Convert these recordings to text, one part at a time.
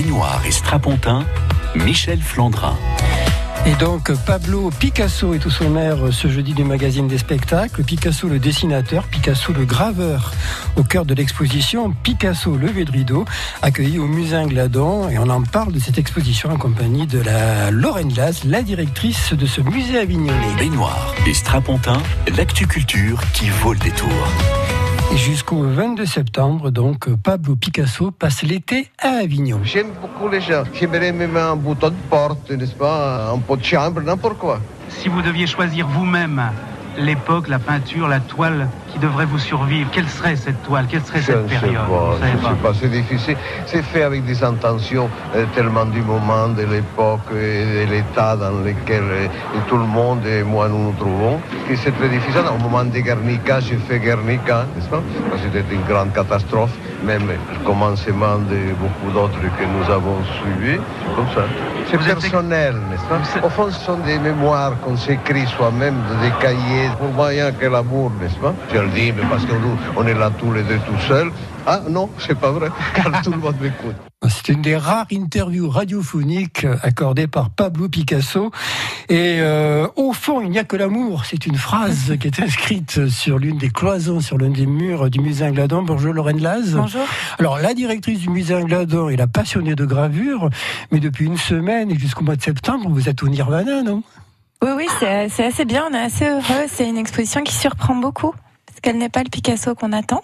baignoire et strapontin, Michel Flandrin. Et donc Pablo Picasso est au sommaire ce jeudi du magazine des spectacles. Picasso le dessinateur, Picasso le graveur au cœur de l'exposition Picasso levé de rideau accueilli au musée Gladon et on en parle de cette exposition en compagnie de la Lorraine Glass, la directrice de ce musée avignonnais. Baignoire et strapontin, l'actu culture qui vaut le détour. Jusqu'au 22 septembre, donc, Pablo Picasso passe l'été à Avignon. J'aime beaucoup les gens. J'aimerais même un bouton de porte, n'est-ce pas? Un pot de chambre, n'importe quoi. Si vous deviez choisir vous-même l'époque, la peinture, la toile qui devrait vous survivre Quelle serait cette toile? Quelle serait cette période Je ne sais pas, c'est difficile. C'est fait avec des intentions euh, tellement du moment, de l'époque et de l'état dans lequel euh, tout le monde et moi nous nous trouvons, que c'est très difficile. Au moment de Guernica, j'ai fait Guernica, n'est-ce pas? C'était une grande catastrophe, même le commencement de beaucoup d'autres que nous avons suivis, comme ça. C'est personnel, n'est-ce pas Au fond, ce sont des mémoires qu'on s'écrit soi-même, des cahiers, pour a que l'amour, n'est-ce pas Je le dis, mais parce qu'on est là tous les deux tout seuls. Ah non, c'est pas vrai, car tout le monde m'écoute. C'est une des rares interviews radiophoniques accordées par Pablo Picasso. Et euh, au fond, il n'y a que l'amour. C'est une phrase qui est inscrite sur l'une des cloisons, sur l'un des murs du musée Ingladon. Bonjour Lorraine Laz. Bonjour. Alors la directrice du musée Ingladon est la passionnée de gravure, mais depuis une semaine et jusqu'au mois de septembre, vous êtes au Nirvana, non? Oui, oui, c'est assez bien. On est assez heureux. C'est une exposition qui surprend beaucoup parce qu'elle n'est pas le Picasso qu'on attend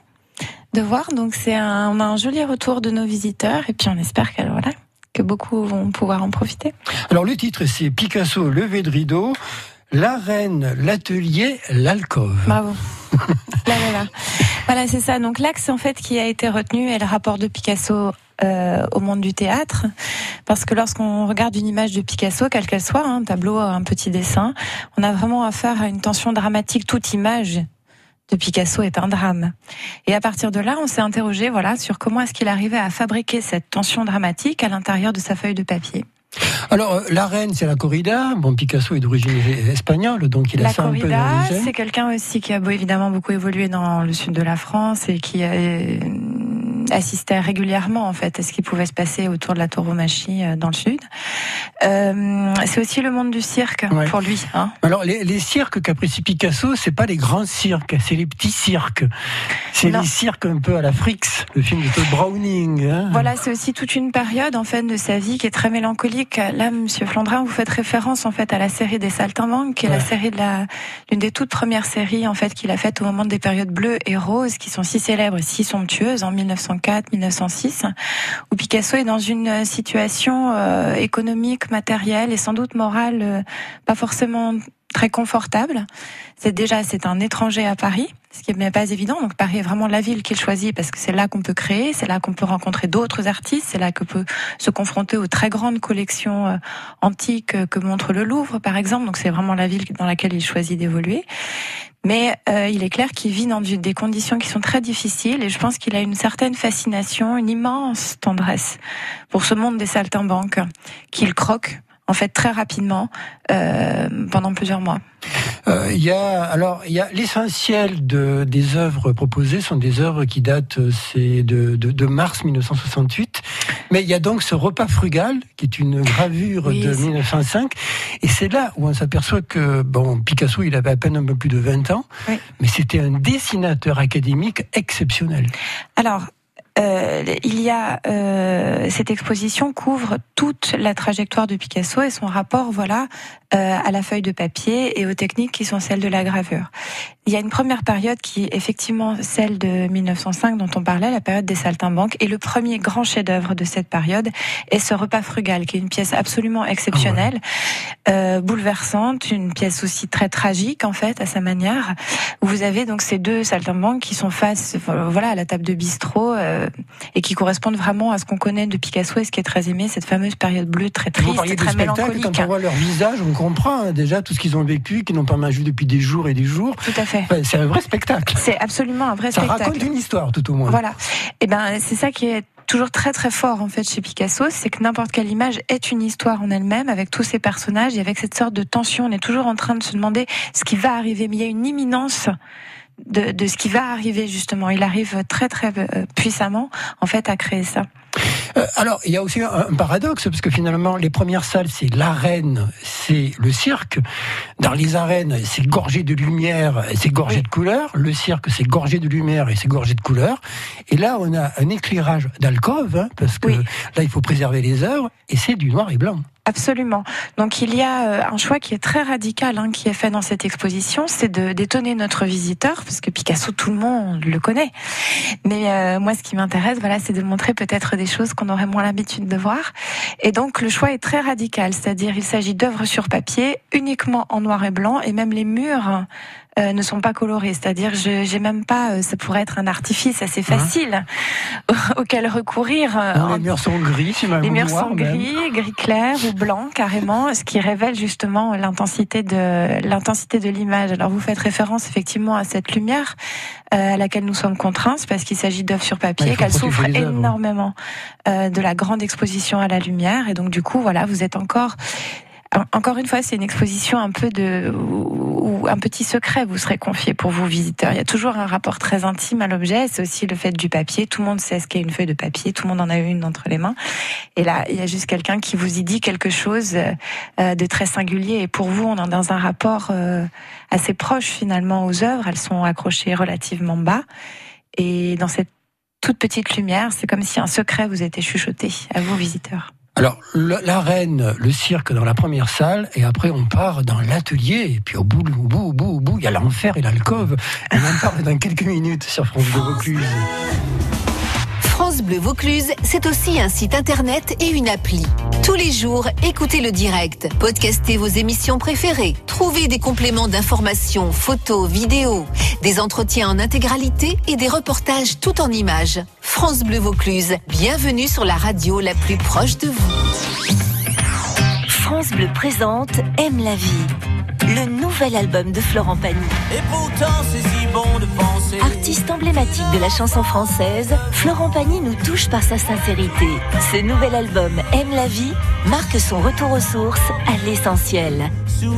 de voir. Donc c'est un, on a un joli retour de nos visiteurs et puis on espère qu'elle voilà que beaucoup vont pouvoir en profiter. Alors le titre c'est Picasso levé de rideau, l'arène, l'atelier, l'alcôve. Bravo. là, là, là. Voilà, c'est ça. Donc l'axe en fait qui a été retenu est le rapport de Picasso euh, au monde du théâtre, parce que lorsqu'on regarde une image de Picasso, quelle qu'elle soit, un tableau, un petit dessin, on a vraiment affaire à une tension dramatique. Toute image de Picasso est un drame. Et à partir de là, on s'est interrogé voilà sur comment est-ce qu'il arrivait à fabriquer cette tension dramatique à l'intérieur de sa feuille de papier. Alors, euh, la reine, c'est la corrida. Bon, Picasso est d'origine espagnole, donc il a la ça corrida, un peu dans les c'est quelqu'un aussi qui a évidemment beaucoup évolué dans le sud de la France et qui a assistait régulièrement en fait à ce qui pouvait se passer autour de la tauromachie euh, dans le sud. Euh, c'est aussi le monde du cirque Ouais. pour lui. Hein. Alors, les, les cirques qu'apprécie Picasso, c'est pas les grands cirques, c'est les petits cirques. C'est les cirques un peu à la Frix, le film de Todd Browning. hein. Voilà, c'est aussi toute une période en fait de sa vie qui est très mélancolique. Là, Monsieur Flandrin, vous faites référence en fait à la série des Saltimbanques, qui est Ouais. la série de la l'une des toutes premières séries en fait qu'il a faites au moment des périodes bleues et roses, qui sont si célèbres, et si somptueuses en 1904, 1906, où Picasso est dans une situation euh, économique, matérielle et sans doute morale euh, pas forcément très confortable. C'est déjà c'est un étranger à Paris, ce qui n'est pas évident. Donc Paris est vraiment la ville qu'il choisit parce que c'est là qu'on peut créer, c'est là qu'on peut rencontrer d'autres artistes, c'est là qu'on peut se confronter aux très grandes collections euh, antiques euh, que montre le Louvre par exemple. Donc c'est vraiment la ville dans laquelle il choisit d'évoluer. Mais euh, il est clair qu'il vit dans des conditions qui sont très difficiles et je pense qu'il a une certaine fascination, une immense tendresse pour ce monde des saltimbanques qu'il croque en fait très rapidement euh, pendant plusieurs mois. Euh, Il y a alors il y a l'essentiel de des œuvres proposées sont des œuvres qui datent euh, c'est de, de, de mars 1968, mais il y a donc ce repas frugal qui est une gravure Oui, de c'est- 1905 et c'est là où on s'aperçoit que bon Picasso il avait à peine un peu plus de 20 ans, Oui. mais c'était un dessinateur académique exceptionnel. Alors, euh, il y a euh, cette exposition couvre toute la trajectoire de Picasso et son rapport, voilà, euh, à la feuille de papier et aux techniques qui sont celles de la gravure. Il y a une première période qui est effectivement celle de 1905 dont on parlait, la période des saltimbanques, et le premier grand chef-d'œuvre de cette période est ce repas frugal, qui est une pièce absolument exceptionnelle, euh, bouleversante, une pièce aussi très tragique en fait à sa manière. Où vous avez donc ces deux saltimbanques qui sont face, voilà, à la table de bistrot euh, et qui correspondent vraiment à ce qu'on connaît de Picasso et ce qui est très aimé, cette fameuse période bleue très Vous triste et des très spectacles, mélancolique. quand on voit leur visage, on comprend hein, déjà tout ce qu'ils ont vécu, qu'ils n'ont pas mangé depuis des jours et des jours. Tout à fait. C'est un vrai spectacle. C'est absolument un vrai Ça spectacle. raconte une histoire tout au moins. Voilà. Et ben c'est ça qui est toujours très très fort en fait chez Picasso, c'est que n'importe quelle image est une histoire en elle-même avec tous ses personnages et avec cette sorte de tension. On est toujours en train de se demander ce qui va arriver, mais il y a une imminence. De, de ce qui va arriver justement, il arrive très très euh, puissamment en fait à créer ça. Euh, alors, il y a aussi un, paradoxe, parce que finalement, les premières salles, c'est l'arène, c'est le cirque. Dans les arènes, c'est gorgé de lumière, c'est gorgé de couleurs. Le cirque, c'est gorgé de lumière et c'est gorgé de couleurs. Et là, on a un éclairage d'alcôve, hein, parce que là, il faut préserver les œuvres, et c'est du noir et blanc. Absolument. Donc il y a euh, un choix qui est très radical hein, qui est fait dans cette exposition, c'est de d'étonner notre visiteur parce que Picasso tout le monde le connaît. Mais euh, moi ce qui m'intéresse voilà, c'est de montrer peut-être des choses qu'on aurait moins l'habitude de voir. Et donc le choix est très radical, c'est-à-dire il s'agit d'œuvres sur papier uniquement en noir et blanc et même les murs euh, ne sont pas colorés. C'est-à-dire, je j'ai même pas. Euh, ça pourrait être un artifice assez hein facile auquel recourir. Euh, les murs sont gris, si Les murs sont gris, gris clair ou blanc carrément, ce qui révèle justement l'intensité de l'intensité de l'image. Alors, vous faites référence effectivement à cette lumière à laquelle nous sommes contraints, parce qu'il s'agit d'œuvres sur papier, qu'elles souffrent énormément de la grande exposition à la lumière, et donc du coup, voilà, vous êtes encore encore une fois, c'est une exposition un peu de ou un petit secret vous serez confié pour vos visiteurs. Il y a toujours un rapport très intime à l'objet. C'est aussi le fait du papier. Tout le monde sait ce qu'est une feuille de papier. Tout le monde en a une entre les mains. Et là, il y a juste quelqu'un qui vous y dit quelque chose euh, de très singulier. Et pour vous, on est dans un rapport euh, assez proche finalement aux œuvres. Elles sont accrochées relativement bas. Et dans cette toute petite lumière, c'est comme si un secret vous était chuchoté à vos visiteurs. Alors, l'arène, le cirque dans la première salle, et après on part dans l'atelier, et puis au bout, au bout, au bout, au bout, il y a l'enfer et l'alcôve. Et on en parle dans quelques minutes sur France de Vaucluse. France Bleu Vaucluse, c'est aussi un site internet et une appli. Tous les jours, écoutez le direct, podcastez vos émissions préférées, trouvez des compléments d'informations, photos, vidéos, des entretiens en intégralité et des reportages tout en images. France Bleu Vaucluse, bienvenue sur la radio la plus proche de vous. France Bleu présente Aime la vie le nouvel album de Florent Pagny. Et pourtant, Artiste emblématique de la chanson française, Florent Pagny nous touche par sa sincérité. Ce nouvel album, Aime la vie, marque son retour aux sources, à l'essentiel.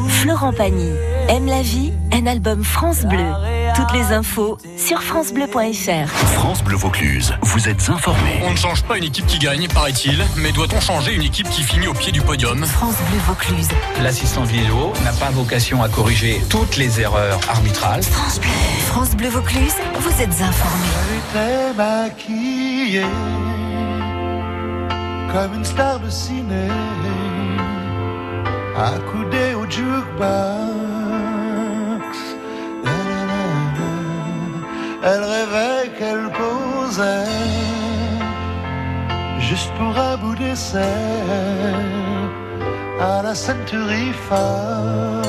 Florent Pagny, Aime la vie, un album France Bleu. Toutes les infos sur francebleu.fr. France Bleu Vaucluse, vous êtes informés. On ne change pas une équipe qui gagne, paraît-il, mais doit-on changer une équipe qui finit au pied du podium France Bleu Vaucluse. L'assistant vidéo n'a pas vocation à corriger toutes les erreurs arbitrales. France Bleu. France Bleu Vaucluse, vous êtes informés. maquillée comme une star de ciné, accoudée au jukebox Elle rêvait qu'elle posait juste pour un bout d'essai à la Century Fox.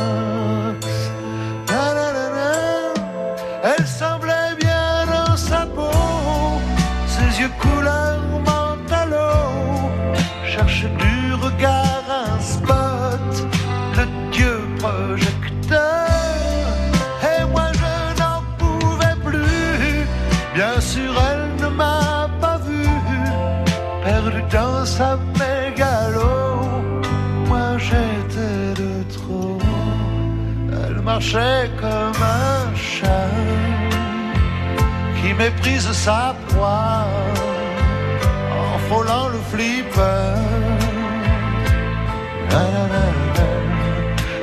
Marchait comme un chat qui méprise sa proie en frôlant le flipper.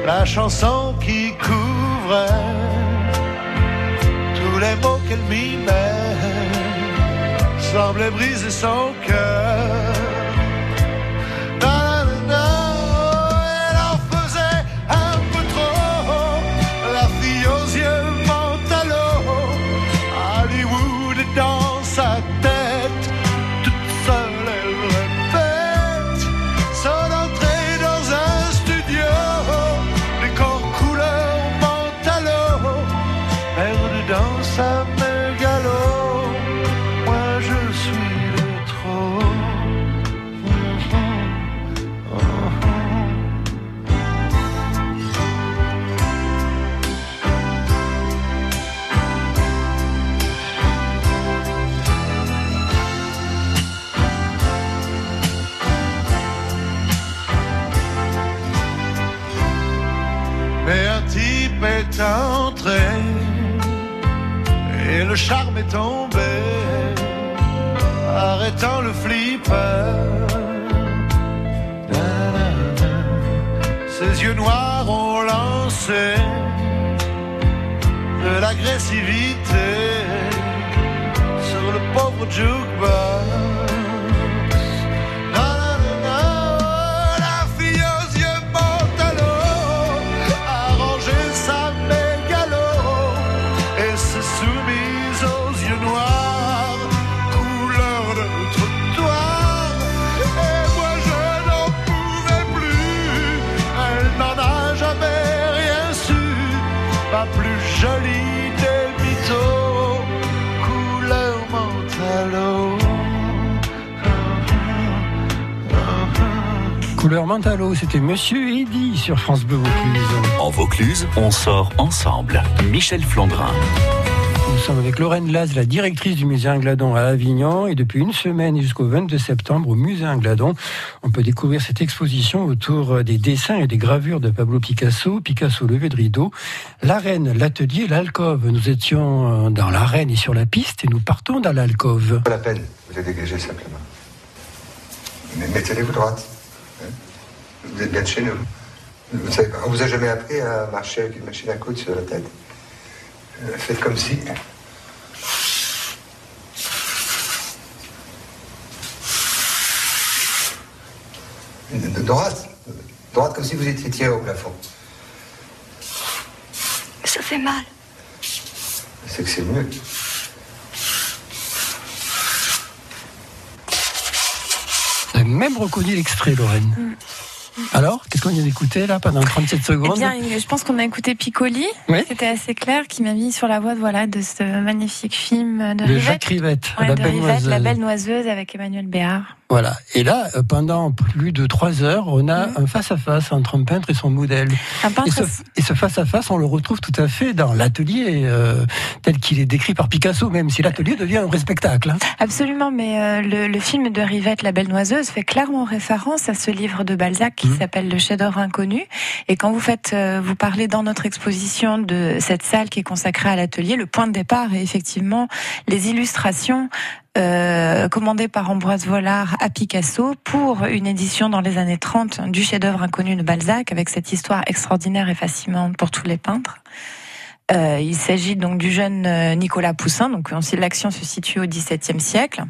La chanson qui couvrait tous les mots qu'elle mimait semblait briser son cœur. C'était Monsieur Eddy sur France Bleu Vaucluse. En Vaucluse, on sort ensemble. Michel Flandrin. Nous sommes avec Lorraine Laz, la directrice du musée Ingladon à Avignon. Et depuis une semaine jusqu'au 22 septembre, au musée Ingladon, on peut découvrir cette exposition autour des dessins et des gravures de Pablo Picasso, Picasso levé de rideau, l'arène, l'atelier, l'alcôve. Nous étions dans l'arène et sur la piste et nous partons dans l'alcôve. Pas la peine, vous êtes dégagé simplement. Mais mettez-les-vous droite. Vous êtes bien de chez nous. Vous savez, on vous a jamais appris à marcher avec une machine à coudre sur la tête. Euh, faites comme si. De droite. Droite comme si vous étiez tiré au plafond. Ça fait mal. C'est que c'est mieux. Vous avez même reconnu l'extrait, Lorraine. Mm. Alors, qu'est-ce qu'on vient d'écouter là pendant 37 secondes Eh bien, je pense qu'on a écouté Piccoli. Oui. C'était assez clair, qui m'a mis sur la voie voilà, de ce magnifique film de, de Rivette. Jacques Rivette, Ouais, La de Belle Rivette. La Belle Noiseuse avec Emmanuel Béard. Voilà. Et là, euh, pendant plus de trois heures, on a un face-à-face entre un peintre et son modèle. Un peintre Et ce, et ce face-à-face, on le retrouve tout à fait dans l'atelier euh, tel qu'il est décrit par Picasso, même si l'atelier devient un vrai spectacle. hein. Absolument, mais euh, le, le film de Rivette, La Belle Noiseuse, fait clairement référence à ce livre de Balzac qui s'appelle Le chef-d'œuvre inconnu. Et quand vous faites, euh, vous parlez dans notre exposition de cette salle qui est consacrée à l'atelier, le point de départ est effectivement les illustrations euh, commandées par Ambroise Vollard à Picasso pour une édition dans les années 30 du chef-d'œuvre inconnu de Balzac avec cette histoire extraordinaire et fascinante pour tous les peintres. Euh, il s'agit donc du jeune euh, Nicolas Poussin, donc l'action se situe au XVIIe siècle,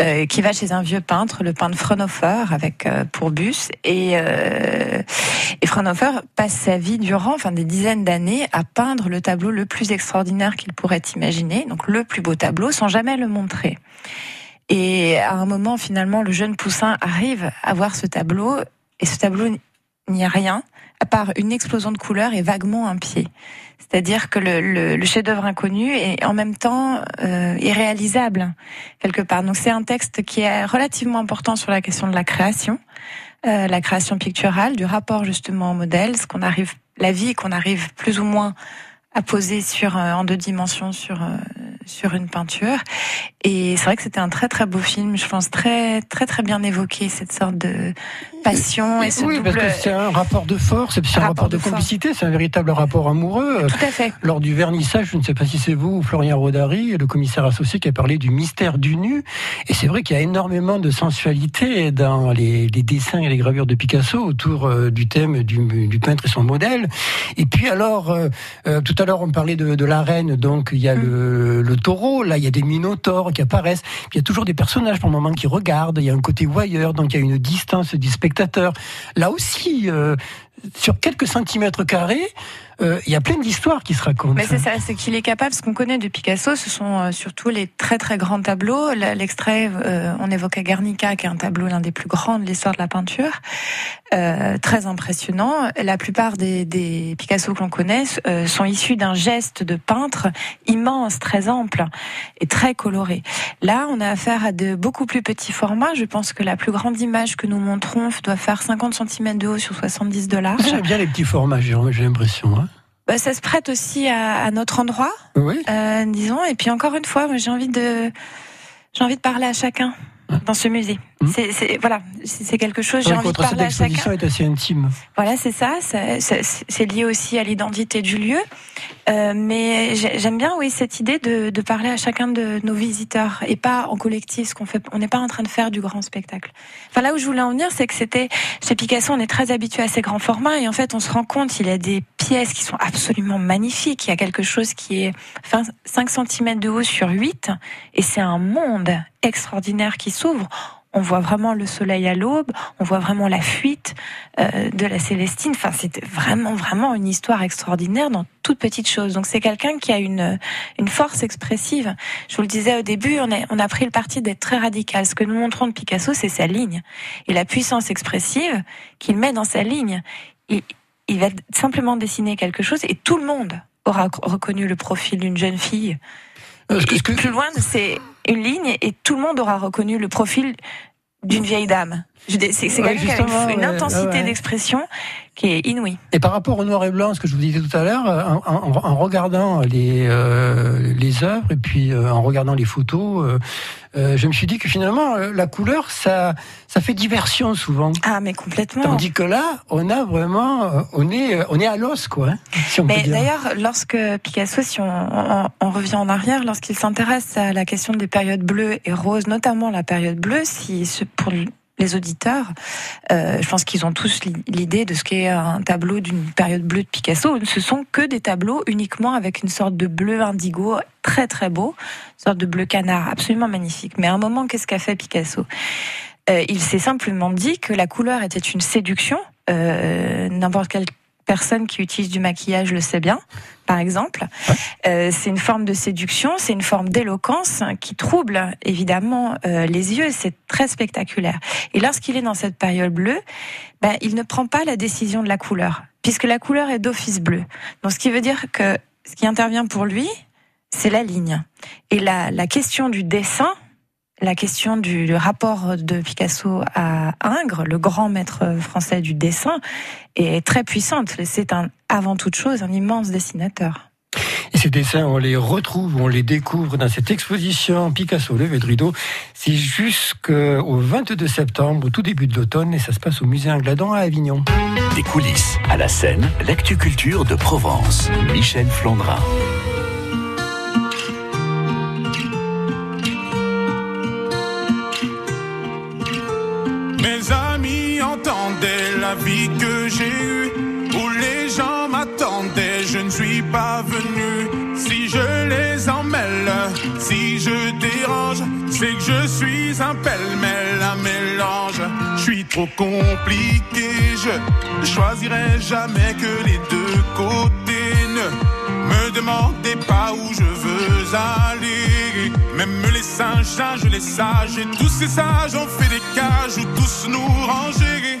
euh, qui va chez un vieux peintre, le peintre Fraunhofer, avec euh, pour bus, et, euh, Fraunhofer passe sa vie durant, enfin des dizaines d'années, à peindre le tableau le plus extraordinaire qu'il pourrait imaginer, donc le plus beau tableau, sans jamais le montrer. Et à un moment, finalement, le jeune Poussin arrive à voir ce tableau, et ce tableau n'y a rien, à part une explosion de couleurs et vaguement un pied. C'est-à-dire que le, le, le chef-d'œuvre inconnu est en même temps euh, irréalisable quelque part. Donc c'est un texte qui est relativement important sur la question de la création, euh, la création picturale, du rapport justement au modèle, ce qu'on arrive, la vie qu'on arrive plus ou moins à poser sur euh, en deux dimensions sur euh, sur une peinture. Et c'est vrai que c'était un très très beau film. Je pense très très très bien évoqué cette sorte de passion et ce oui, double. parce que c'est un rapport de force, c'est un rapport, Rapport de, complicité, c'est un véritable rapport amoureux. Tout à fait. Lors du vernissage, je ne sais pas si c'est vous ou Florian Rodari, le commissaire associé qui a parlé du mystère du nu. Et c'est vrai qu'il y a énormément de sensualité dans les, les dessins et les gravures de Picasso autour euh, du thème du, du peintre et son modèle. Et puis alors, euh, euh, tout à l'heure on parlait de, de la reine, donc il y a le, le taureau, là il y a des minotaures qui apparaissent. Il y a toujours des personnages pour le moment qui regardent, il y a un côté voyeur, donc il y a une distance du Là aussi, euh, sur quelques centimètres carrés, euh, il y a plein d'histoires qui se racontent. Mais c'est ça, c'est qu'il est capable. Ce qu'on connaît de Picasso, ce sont euh, surtout les très très grands tableaux. L'extrait, euh, on évoquait Guernica, qui est un tableau l'un des plus grands de l'histoire de la peinture, euh, très impressionnant. La plupart des, des Picasso que l'on connaît euh, sont issus d'un geste de peintre immense, très ample et très coloré. Là, on a affaire à de beaucoup plus petits formats. Je pense que la plus grande image que nous montrons doit faire 50 cm de haut sur 70 de large. J'aime bien les petits formats, j'ai j'ai l'impression. hein. Bah, ça se prête aussi à, à notre endroit, Oui. euh, disons. Et puis encore une fois, moi, j'ai envie de, j'ai envie de parler à chacun dans ce musée. C'est, c'est- voilà, c'est quelque chose. J'ai envie de parler à chacun. est assez intime. Voilà, c'est ça. C'est- C'est c'est lié aussi à l'identité du lieu. Euh, mais j'ai- j'aime bien, oui, cette idée de, de parler à chacun de nos visiteurs et pas en collectif. Ce qu'on fait, on n'est pas en train de faire du grand spectacle. Enfin, là où je voulais en venir, c'est que c'était chez Picasso, on est très habitué à ces grands formats et en fait, on se rend compte il y a des pièces qui sont absolument magnifiques. Il y a quelque chose qui est enfin, 5 cm de haut sur 8 et c'est un monde extraordinaire qui s'ouvre. On voit vraiment le soleil à l'aube, on voit vraiment la fuite euh, de la Célestine. Enfin, c'était vraiment, vraiment une histoire extraordinaire dans toute petite chose. Donc, c'est quelqu'un qui a une, une force expressive. Je vous le disais au début, on, est, on a pris le parti d'être très radical. Ce que nous montrons de Picasso, c'est sa ligne. Et la puissance expressive qu'il met dans sa ligne. Il, il va simplement dessiner quelque chose et tout le monde aura reconnu le profil d'une jeune fille. Euh, que- que- plus loin, c'est une ligne et tout le monde aura reconnu le profil d'une vieille dame. C'est Ouais, une, une ouais, intensité ouais, d'expression qui est inouïe. Et par rapport au noir et blanc, ce que je vous disais tout à l'heure, euh, en, en- en regardant les, euh, les œuvres et puis euh, en regardant les photos, euh, je me suis dit que finalement, euh, la couleur, ça, ça fait diversion souvent. Ah, mais complètement. Tandis que là, on a vraiment, euh, on est, on est à l'os, quoi, hein, si on Mais d'ailleurs, lorsque Picasso, si on, on- on revient en arrière, lorsqu'il s'intéresse à la question des périodes bleues et roses, notamment la période bleue, si ce- pour les auditeurs, euh, je pense qu'ils ont tous li- l'idée de ce qu'est un tableau d'une période bleue de Picasso. Ce sont que des tableaux uniquement avec une sorte de bleu indigo très très beau, une sorte de bleu canard absolument magnifique. Mais à un moment, qu'est-ce qu'a fait Picasso? Euh, Il s'est simplement dit que la couleur était une séduction. Euh, N'importe quelle personne qui utilise du maquillage le sait bien, par exemple. Euh, c'est une forme de séduction, c'est une forme d'éloquence qui trouble évidemment euh, les yeux. C'est très spectaculaire. Et lorsqu'il est dans cette période bleue, ben, il ne prend pas la décision de la couleur, puisque la couleur est d'office bleu. Donc, ce qui veut dire que ce qui intervient pour lui, c'est la ligne. Et la, la question du dessin, la question du le rapport de Picasso à Ingres, le grand maître français du dessin, est très puissante. C'est un, avant toute chose un immense dessinateur. Et ces dessins, on les retrouve, on les découvre dans cette exposition Picasso Levé de rideau. C'est jusqu'au 22 septembre, au tout début de l'automne, et ça se passe au musée Angladon à Avignon. Des coulisses à la scène, l'actu-culture de Provence. Michel Flandrin. Mes amis entendaient la vie que c'est que je suis un pêle-mêle, un mélange. Je suis trop compliqué, je choisirai jamais que les deux côtés. Ne me demandez pas où je veux aller. Même les singes, singes, les sages, et tous ces sages ont fait des cages où tous nous ranger.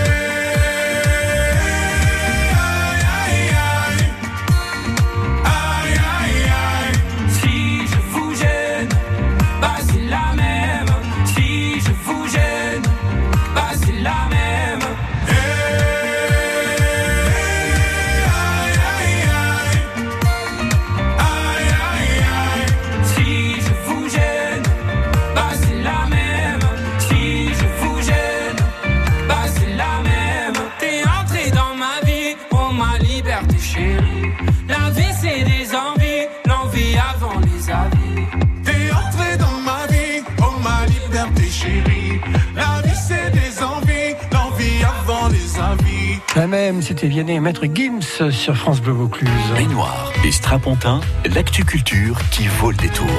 C'était Vianney et Maître Gims sur France Bleu Vaucluse. Baignoire et Strapontin, l'actu culture qui vaut le détour.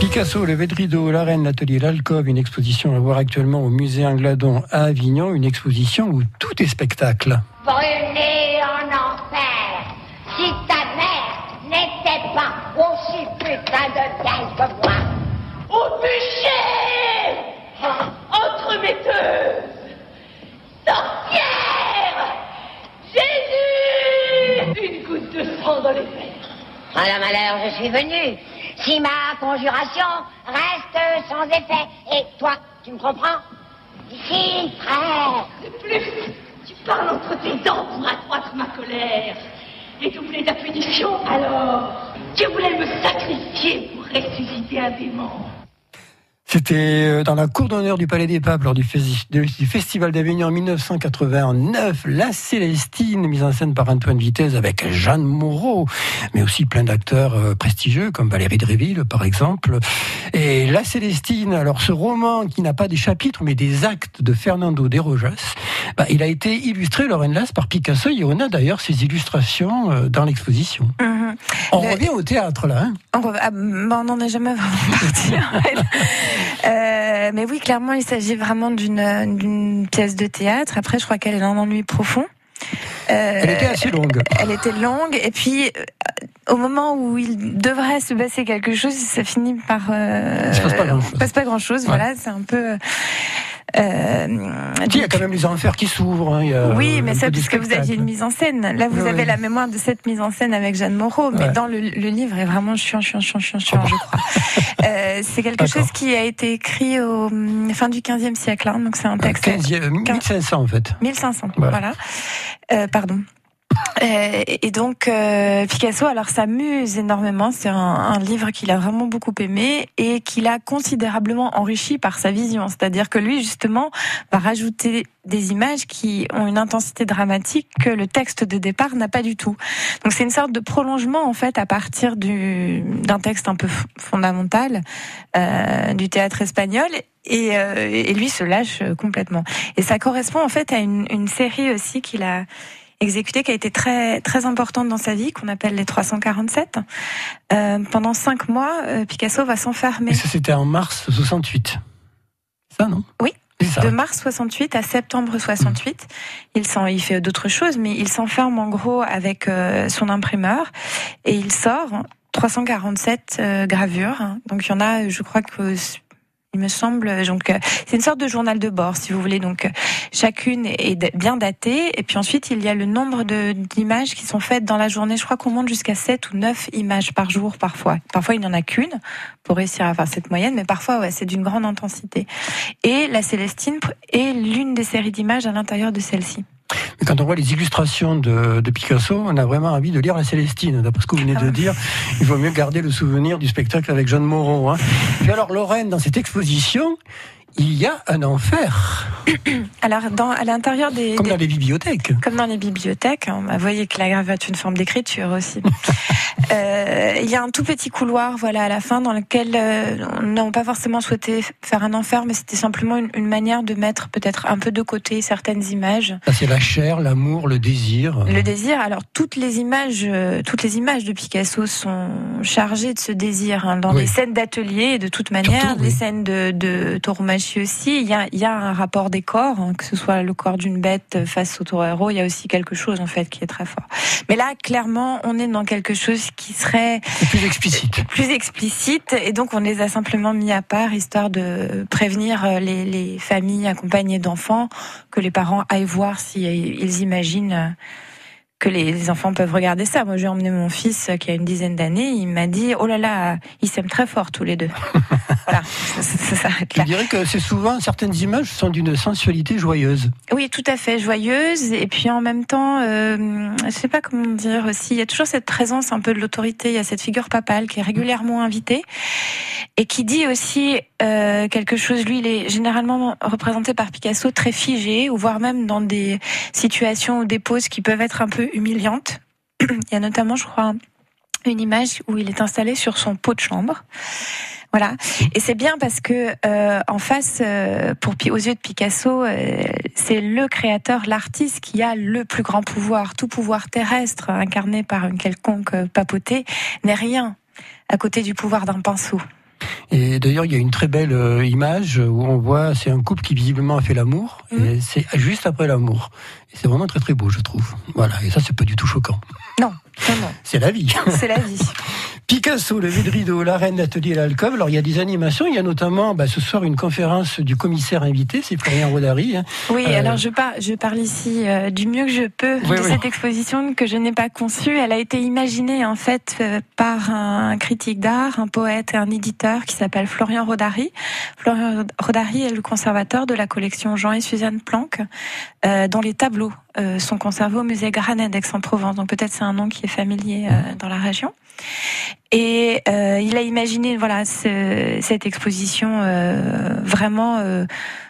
Picasso, le Vedrido, la Reine, l'atelier L'Alcove, une exposition à voir actuellement au musée Angladon à Avignon, une exposition où tout est spectacle. À la malheur, je suis venu. Si ma conjuration reste sans effet. Et toi, tu me comprends? Ici, frère. De plus, tu parles entre tes dents pour accroître ma colère et doubler ta punition. Alors, tu voulais me sacrifier pour ressusciter un démon. C'était euh, dans la cour d'honneur du Palais des Papes lors du, fes- du Festival d'Avignon en 1989. La Célestine, mise en scène par Antoine Vitesse avec Jeanne Moreau, mais aussi plein d'acteurs euh, prestigieux comme Valérie Dréville par exemple. Et La Célestine, alors ce roman qui n'a pas des chapitres mais des actes de Fernando de Rojas, bah, il a été illustré, Lorraine Las, par Picasso et on a d'ailleurs ces illustrations euh, dans l'exposition. Mhm. On Le- revient au théâtre là. Hein On re- ah, bah, on n'en est jamais vraiment. Euh, mais oui, clairement, il s'agit vraiment d'une pièce de théâtre. Après, je crois qu'elle est un ennui profond. Euh, Elle était assez longue. Elle était longue. Et puis, euh, au moment où il devrait se passer quelque chose, ça finit par. Euh, Il se passe pas grand-chose. il se passe pas grand-chose. Ouais. Voilà, c'est un peu. Euh, Il y a quand même les enfers qui s'ouvrent. hein, oui, mais ça, de puisque vous aviez une mise en scène. Là, vous Oui, avez oui. la mémoire de cette mise en scène avec Jeanne Moreau, mais Ouais. dans le, le livre est vraiment chiant, chiant, chiant, chiant, chiant, je crois. Euh, c'est quelque chose qui a été écrit au hum, fin du 15e siècle, hein, donc c'est un texte. 15e, 1500 en fait. 1500, Voilà. voilà. Euh, pardon. Euh, et donc euh, Picasso, alors s'amuse énormément. C'est un, un livre qu'il a vraiment beaucoup aimé et qu'il a considérablement enrichi par sa vision. C'est-à-dire que lui, justement, va rajouter des images qui ont une intensité dramatique que le texte de départ n'a pas du tout. Donc c'est une sorte de prolongement en fait à partir du d'un texte un peu fondamental euh, du théâtre espagnol. Et, euh, et lui se lâche complètement. Et ça correspond en fait à une, une série aussi qu'il a exécutée, qui a été très très importante dans sa vie, qu'on appelle les 347. Euh, pendant cinq mois, euh, Picasso va s'enfermer. Ça, c'était en mars 68. Ça, non? Oui. De mars 68 à septembre 68, il, s'en, il fait d'autres choses, mais il s'enferme en gros avec euh, son imprimeur et il sort 347 euh, gravures. Donc il y en a, je crois que il me semble, donc euh, c'est une sorte de journal de bord, si vous voulez. Donc euh, chacune est bien datée, et puis ensuite il y a le nombre d'images qui sont faites dans la journée. Je crois qu'on monte jusqu'à 7 ou 9 images par jour parfois. Parfois il n'y en a qu'une pour réussir à faire cette moyenne, mais parfois ouais, c'est d'une grande intensité. Et la Célestine est l'une des séries d'images à l'intérieur de celle-ci. Mais quand on voit les illustrations de, de Picasso, on a vraiment envie de lire la Célestine. D'après ce que vous venez Ah de dire, il vaut mieux garder le souvenir du spectacle avec Jeanne Moreau. Hein. Puis alors, Lorraine, dans cette exposition, il y a un enfer, Alors dans, à l'intérieur des, comme des- dans les bibliothèques. Comme dans les bibliothèques, hein, vous voyez que la gravure est une forme d'écriture aussi. Euh, Il y a un tout petit couloir, voilà, à la fin, dans lequel euh, on n'a pas forcément souhaité faire un enfer, mais c'était simplement une, une manière de mettre peut-être un peu de côté certaines images. Ça, c'est la chair, l'amour, le désir. Le désir. Alors toutes les images, euh, toutes les images de Picasso sont chargées de ce désir. hein. Dans Oui. les scènes d'atelier, de toute manière, Surtout, les scènes de, de aussi, il y a, il y a un rapport des corps, hein, que ce soit le corps d'une bête face au taureau. Il y a aussi quelque chose en fait qui est très fort. Mais là, clairement, on est dans quelque chose qui serait plus explicite. plus explicite et donc on les a simplement mis à part histoire de prévenir euh, les, les familles accompagnées d'enfants que les parents aillent voir si euh, ils imaginent euh, que les enfants peuvent regarder ça. Moi, j'ai emmené mon fils euh, qui a une dizaine d'années. Il m'a dit "Oh là là, ils s'aiment très fort tous les deux." voilà, ça, ça- ça s'arrête Je là. dirais que c'est souvent, certaines images sont d'une sensualité joyeuse. Oui, tout à fait joyeuse et puis en même temps, euh, je sais pas comment dire aussi. Il y a toujours cette présence un peu de l'autorité. Il y a cette figure papale qui est régulièrement invitée et qui dit aussi euh, quelque chose. Lui, il est généralement représenté par Picasso très figé, ou voire même dans des situations ou des poses qui peuvent être un peu humiliantes. Il y a notamment, je crois, une image où il est installé sur son pot de chambre. Voilà. Et c'est bien parce que euh, en face, euh, pour aux yeux de Picasso, euh, c'est le créateur, l'artiste qui a le plus grand pouvoir. Tout pouvoir terrestre incarné par une quelconque papauté n'est rien à côté du pouvoir d'un pinceau. Et d'ailleurs, il y a une très belle image où on voit, c'est un couple qui visiblement a fait l'amour, et mmh. c'est juste après l'amour. Et c'est vraiment très très beau, je trouve. Voilà, et ça, c'est pas du tout choquant. Non, non, C'est la vie. C'est la vie. Picasso, le de rideau, la reine, l'atelier, l'alcove. Alors il y a des animations, il y a notamment bah, ce soir une conférence du commissaire invité, c'est Florian Rodari. Hein. Oui, euh, alors je, par, je parle ici euh, du mieux que je peux de cette exposition que je n'ai pas conçue. Elle a été imaginée en fait euh, par un critique d'art, un poète et un éditeur qui s'appelle Florian Rodari. Florian Rodari est le conservateur de la collection Jean et Suzanne Planck, dont les tableaux sont conservés au musée Granet d'Aix-en-Provence. Donc peut-être c'est un nom qui est familier dans la région. Et euh, il a imaginé voilà cette exposition euh, vraiment euh,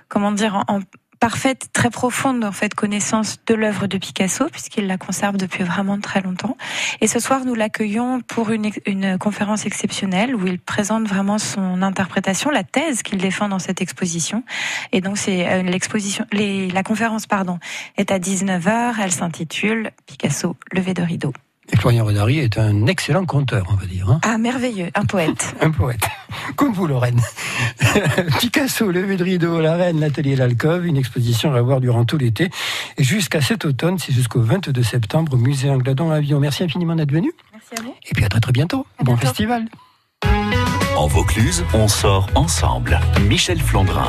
comment dire en, parfaite, très profonde en fait connaissance de l'œuvre de Picasso puisqu'il la conserve depuis vraiment très longtemps. Et ce soir, nous l'accueillons pour une, une conférence exceptionnelle où il présente vraiment son interprétation, la thèse qu'il défend dans cette exposition. Et donc c'est l'exposition, la conférence pardon est à 19h. Elle s'intitule Picasso, levé de rideau. Et Florian Renari est un excellent conteur, on va dire. Hein. ah, merveilleux, un poète. un poète. Comme vous, Lorraine. Picasso, levé de rideau, la reine, l'atelier l'alcove, une exposition à voir durant tout l'été. Et jusqu'à cet automne, c'est jusqu'au 22 septembre, au musée Angladon Avion. Merci infiniment d'être venu. Merci à vous. Et puis à très très bientôt. bon festival. En Vaucluse, on sort ensemble. Michel Flandrin.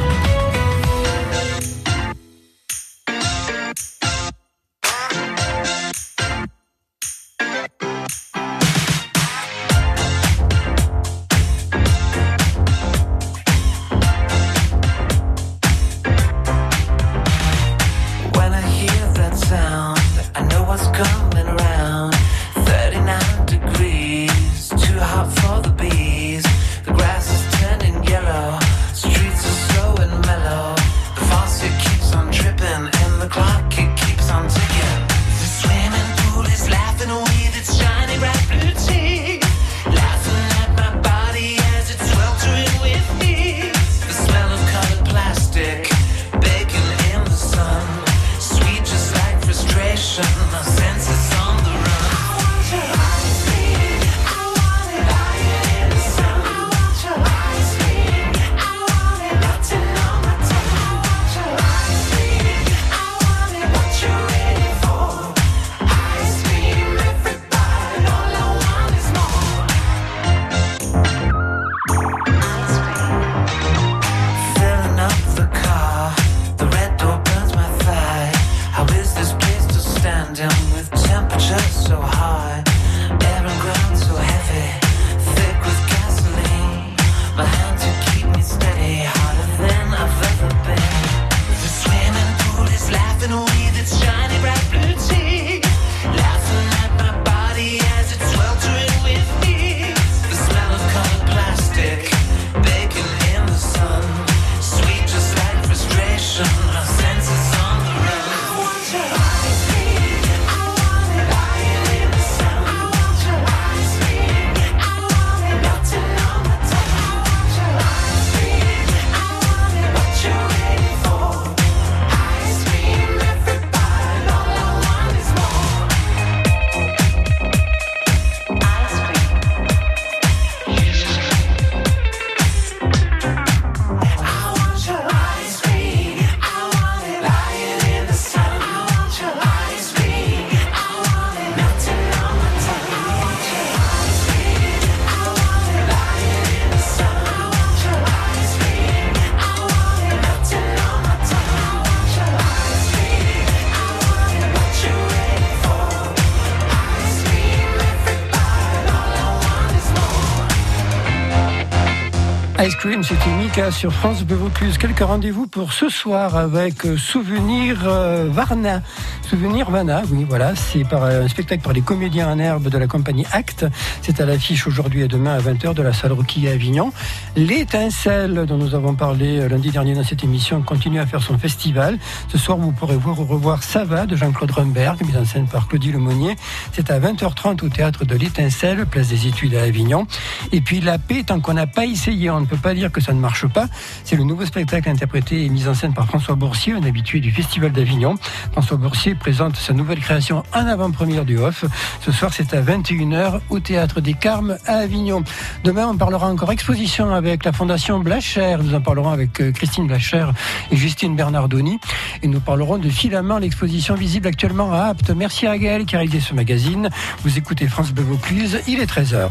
Ice Cream, c'était Mika sur France Bleu. Quelques rendez-vous pour ce soir avec euh, Souvenir euh, Varna. Souvenir Varna, oui, voilà. C'est par euh, un spectacle par les comédiens en herbe de la compagnie Acte. C'est à l'affiche aujourd'hui et demain à 20h de la salle Roquille à Avignon. L'étincelle dont nous avons parlé lundi dernier dans cette émission continue à faire son festival. Ce soir, vous pourrez voir revoir Sava de Jean-Claude Rumberg, mise en scène par Claudie Lemonnier. C'est à 20h30 au théâtre de l'Étincelle, place des études à Avignon. Et puis la paix, tant qu'on n'a pas essayé, on ne peut pas dire que ça ne marche pas. C'est le nouveau spectacle interprété et mis en scène par François Boursier, un habitué du Festival d'Avignon. François Boursier présente sa nouvelle création en avant-première du Off. Ce soir, c'est à 21h au Théâtre des Carmes à Avignon. Demain, on parlera encore exposition avec la Fondation Blacher. Nous en parlerons avec euh, Christine Blacher et Justine Bernardoni. Et nous parlerons de Filament, l'exposition visible actuellement à Apt. Merci à Gaël qui a réalisé ce magazine. Vous écoutez France Bleu Vaucluse, il est 13h.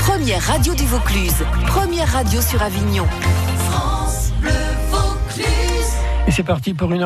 Première radio du Vaucluse. Première radio sur Avignon. Et c'est parti pour une